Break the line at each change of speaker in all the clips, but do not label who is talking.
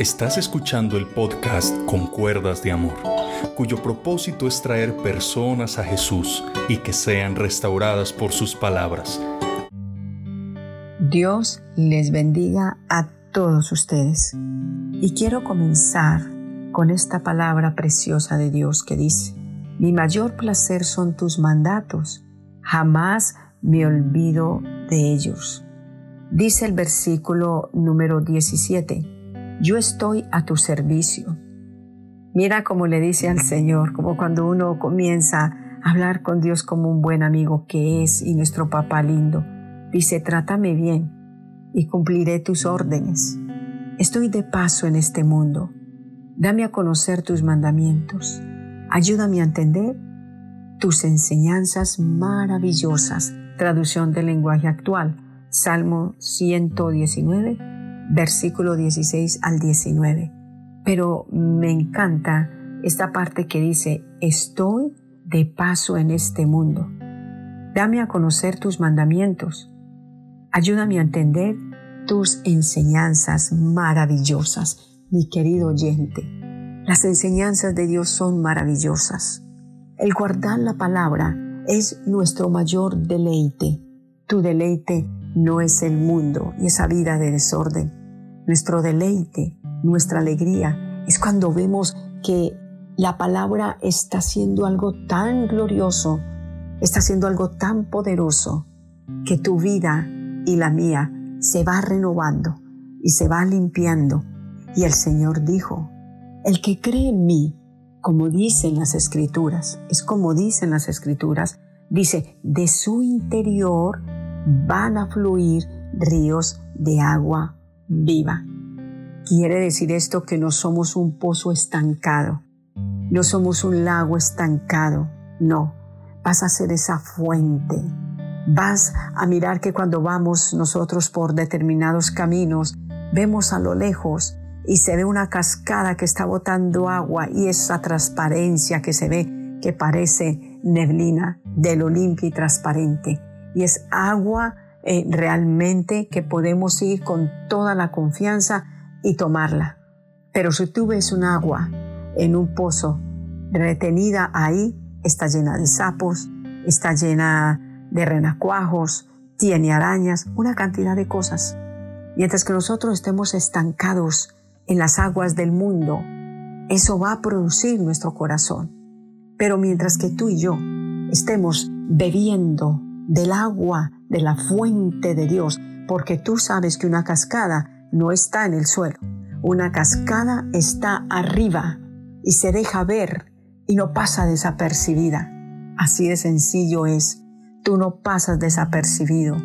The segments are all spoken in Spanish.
Estás escuchando el podcast Con Cuerdas de Amor, cuyo propósito es traer personas a Jesús y que sean restauradas por sus palabras.
Dios les bendiga a todos ustedes. Y quiero comenzar con esta palabra preciosa de Dios que dice, mi mayor placer son tus mandatos, jamás me olvido de ellos. Dice el versículo número 17 yo estoy a tu servicio. Mira cómo le dice al Señor, como cuando uno comienza a hablar con Dios como un buen amigo que es y nuestro papá lindo. Dice, trátame bien y cumpliré tus órdenes. Estoy de paso en este mundo. Dame a conocer tus mandamientos. Ayúdame a entender tus enseñanzas maravillosas. Traducción del lenguaje actual. Salmo 119 versículo 16 al 19. Pero me encanta esta parte que dice, estoy de paso en este mundo. Dame a conocer tus mandamientos. Ayúdame a entender tus enseñanzas maravillosas, mi querido oyente. Las enseñanzas de Dios son maravillosas. El guardar la palabra es nuestro mayor deleite. Tu deleite no es el mundo y esa vida de desorden. Nuestro deleite, nuestra alegría es cuando vemos que la palabra está haciendo algo tan glorioso, está haciendo algo tan poderoso, que tu vida y la mía se va renovando y se va limpiando. Y el Señor dijo, el que cree en mí, como dicen las escrituras, es como dicen las escrituras, dice, de su interior van a fluir ríos de agua viva. Quiere decir esto que no somos un pozo estancado, no somos un lago estancado, no, vas a ser esa fuente. Vas a mirar que cuando vamos nosotros por determinados caminos, vemos a lo lejos y se ve una cascada que está botando agua y esa transparencia que se ve que parece neblina de lo limpio y transparente. Y es agua eh, realmente que podemos ir con toda la confianza y tomarla. Pero si tú ves un agua en un pozo retenida ahí, está llena de sapos, está llena de renacuajos, tiene arañas, una cantidad de cosas. Mientras que nosotros estemos estancados en las aguas del mundo, eso va a producir nuestro corazón. Pero mientras que tú y yo estemos bebiendo del agua de la fuente de Dios, porque tú sabes que una cascada no está en el suelo, una cascada está arriba y se deja ver y no pasa desapercibida. Así de sencillo es, tú no pasas desapercibido.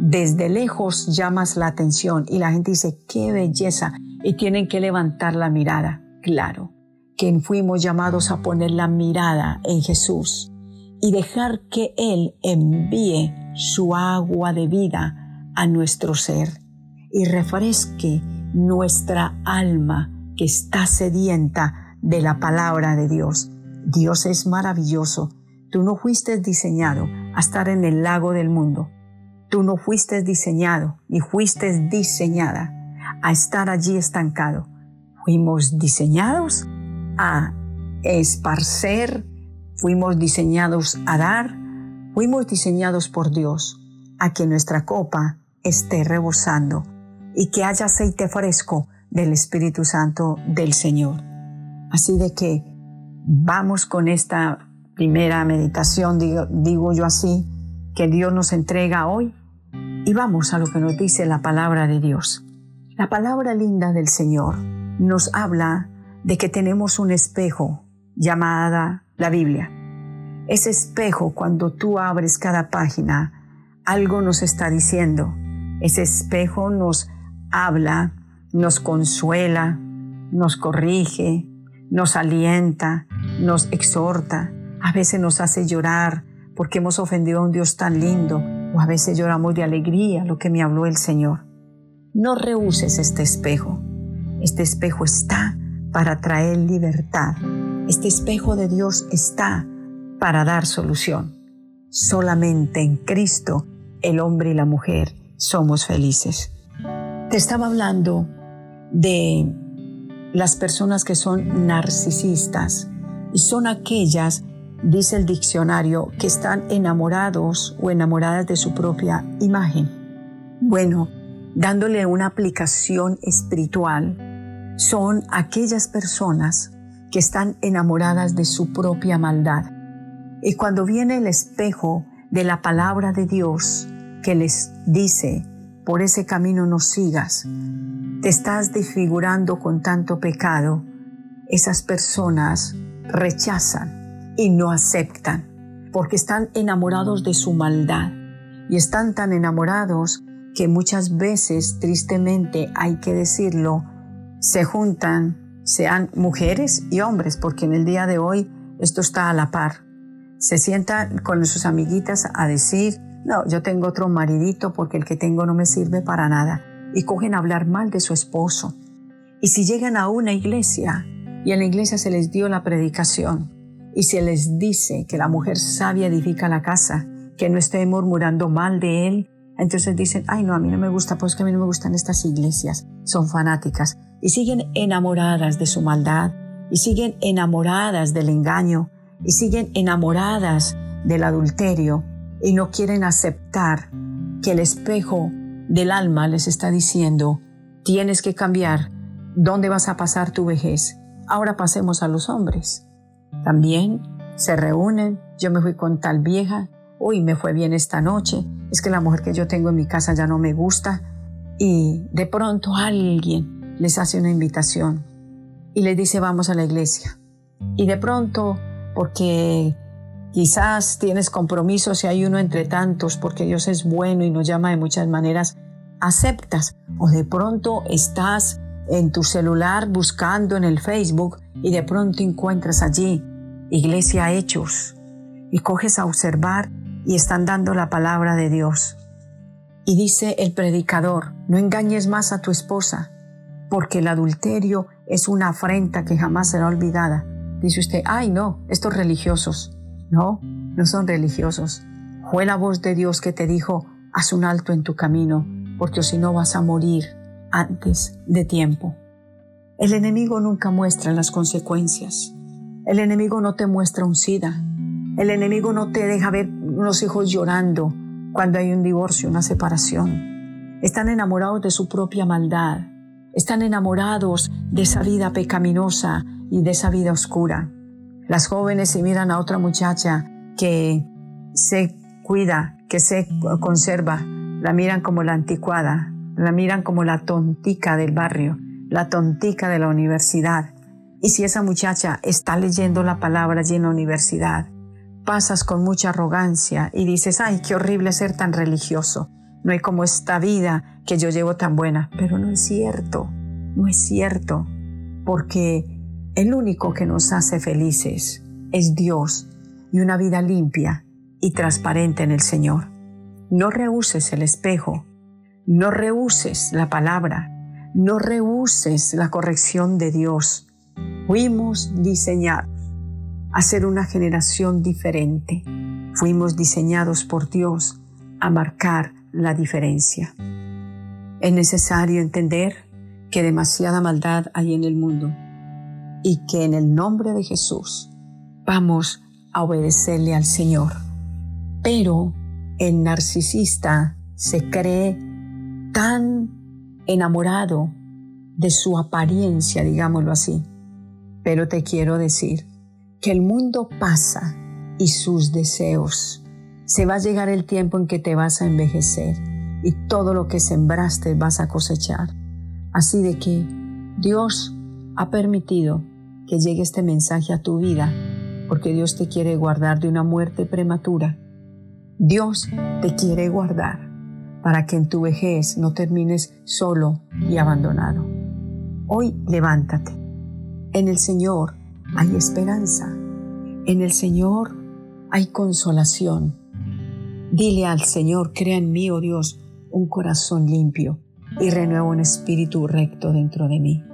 Desde lejos llamas la atención y la gente dice, qué belleza, y tienen que levantar la mirada. Claro, que fuimos llamados a poner la mirada en Jesús y dejar que Él envíe su agua de vida a nuestro ser y refresque nuestra alma que está sedienta de la palabra de Dios. Dios es maravilloso. Tú no fuiste diseñado a estar en el lago del mundo. Tú no fuiste diseñado ni fuiste diseñada a estar allí estancado. Fuimos diseñados a esparcer Fuimos diseñados a dar, fuimos diseñados por Dios a que nuestra copa esté rebosando y que haya aceite fresco del Espíritu Santo del Señor. Así de que vamos con esta primera meditación, digo, digo, yo así, que Dios nos entrega hoy y vamos a lo que nos dice la palabra de Dios. La palabra linda del Señor nos habla de que tenemos un espejo llamada la Biblia. Ese espejo, cuando tú abres cada página, algo nos está diciendo. Ese espejo nos habla, nos consuela, nos corrige, nos alienta, nos exhorta. A veces nos hace llorar porque hemos ofendido a un Dios tan lindo o a veces lloramos de alegría, lo que me habló el Señor. No rehuses este espejo. Este espejo está para traer libertad, este espejo de Dios está para dar solución. Solamente en Cristo el hombre y la mujer somos felices. Te estaba hablando de las personas que son narcisistas y son aquellas, dice el diccionario, que están enamorados o enamoradas de su propia imagen. Bueno, dándole una aplicación espiritual, son aquellas personas que están enamoradas de su propia maldad. Y cuando viene el espejo de la palabra de Dios que les dice, por ese camino no sigas, te estás desfigurando con tanto pecado, esas personas rechazan y no aceptan, porque están enamorados de su maldad y están tan enamorados que muchas veces, tristemente, hay que decirlo, se juntan, sean mujeres y hombres, porque en el día de hoy esto está a la par. Se sientan con sus amiguitas a decir, no, yo tengo otro maridito porque el que tengo no me sirve para nada. Y cogen a hablar mal de su esposo. Y si llegan a una iglesia y en la iglesia se les dio la predicación y se les dice que la mujer sabia edifica la casa, que no esté murmurando mal de él, entonces dicen, ay no, a mí no me gusta, pues que a mí no me gustan estas iglesias, son fanáticas y siguen enamoradas de su maldad y siguen enamoradas del engaño y siguen enamoradas del adulterio y no quieren aceptar que el espejo del alma les está diciendo, tienes que cambiar, ¿dónde vas a pasar tu vejez? Ahora pasemos a los hombres. También se reúnen, yo me fui con tal vieja, uy, me fue bien esta noche, es que la mujer que yo tengo en mi casa ya no me gusta, y de pronto alguien les hace una invitación y les dice vamos a la iglesia. Y de pronto, porque Quizás tienes compromisos y hay uno entre tantos porque Dios es bueno y nos llama de muchas maneras. Aceptas o de pronto estás en tu celular buscando en el Facebook y de pronto encuentras allí Iglesia Hechos y coges a observar y están dando la palabra de Dios. Y dice el predicador, no engañes más a tu esposa, porque el adulterio es una afrenta que jamás será olvidada. Dice usted, ay no, estos religiosos. No, no son religiosos. Fue la voz de Dios que te dijo, haz un alto en tu camino, porque si no vas a morir antes de tiempo. El enemigo nunca muestra las consecuencias. El enemigo no te muestra un SIDA. El enemigo no te deja ver unos hijos llorando cuando hay un divorcio, una separación. Están enamorados de su propia maldad. Están enamorados de esa vida pecaminosa y de esa vida oscura. Las jóvenes si miran a otra muchacha que se cuida, que se conserva, la miran como la anticuada, la miran como la tontica del barrio, la tontica de la universidad. Y si esa muchacha está leyendo la palabra allí en la universidad, pasas con mucha arrogancia y dices, ay, qué horrible ser tan religioso. No hay como esta vida que yo llevo tan buena. Pero no es cierto, no es cierto, porque el único que nos hace felices es Dios y una vida limpia y transparente en el Señor. No rehuses el espejo, no rehuses la palabra, no rehuses la corrección de Dios. Fuimos diseñados a ser una generación diferente. Fuimos diseñados por Dios a marcar la diferencia. Es necesario entender que demasiada maldad hay en el mundo y que en el nombre de Jesús vamos a obedecerle al Señor. Pero el narcisista se cree tan enamorado de su apariencia, digámoslo así. Pero te quiero decir que el mundo pasa y sus deseos. Se va a llegar el tiempo en que te vas a envejecer y todo lo que sembraste vas a cosechar. Así de que Dios ha permitido que llegue este mensaje a tu vida, porque Dios te quiere guardar de una muerte prematura. Dios te quiere guardar para que en tu vejez no termines solo y abandonado. Hoy levántate. En el Señor hay esperanza. En el Señor hay consolación. Dile al Señor, crea en mí, oh Dios, un corazón limpio y renueva un espíritu recto dentro de mí.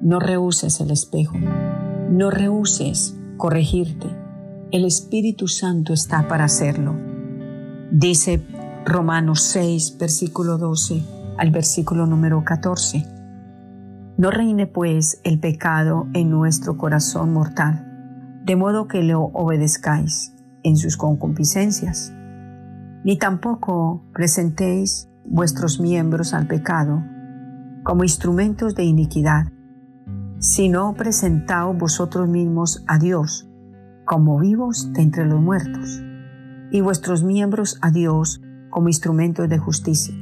No rehuses el espejo. No rehuses corregirte. El Espíritu Santo está para hacerlo. Dice Romanos 6, versículo 12 al versículo número 14. No reine pues el pecado en nuestro corazón mortal, de modo que lo obedezcáis en sus concupiscencias, ni tampoco presentéis vuestros miembros al pecado como instrumentos de iniquidad, sino presentaos vosotros mismos a Dios como vivos de entre los muertos, y vuestros miembros a Dios como instrumentos de justicia,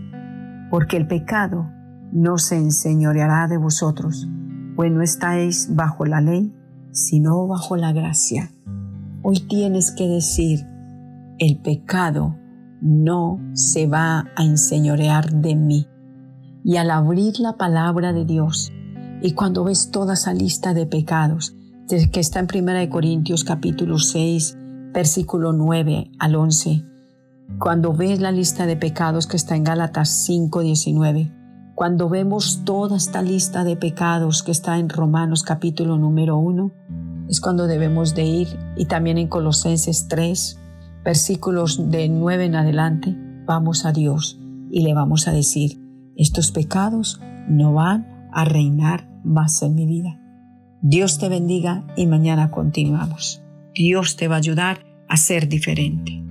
porque el pecado no se enseñoreará de vosotros, pues no estáis bajo la ley, sino bajo la gracia. Hoy tienes que decir, el pecado no se va a enseñorear de mí. Y al abrir la palabra de Dios, y cuando ves toda esa lista de pecados, que está en 1 Corintios capítulo 6, versículo 9 al 11, cuando ves la lista de pecados que está en Gálatas 5, 19, cuando vemos toda esta lista de pecados que está en Romanos capítulo número 1, es cuando debemos de ir. Y también en Colosenses 3, versículos de 9 en adelante, vamos a Dios y le vamos a decir, estos pecados no van a reinar más en mi vida. Dios te bendiga y mañana continuamos. Dios te va a ayudar a ser diferente.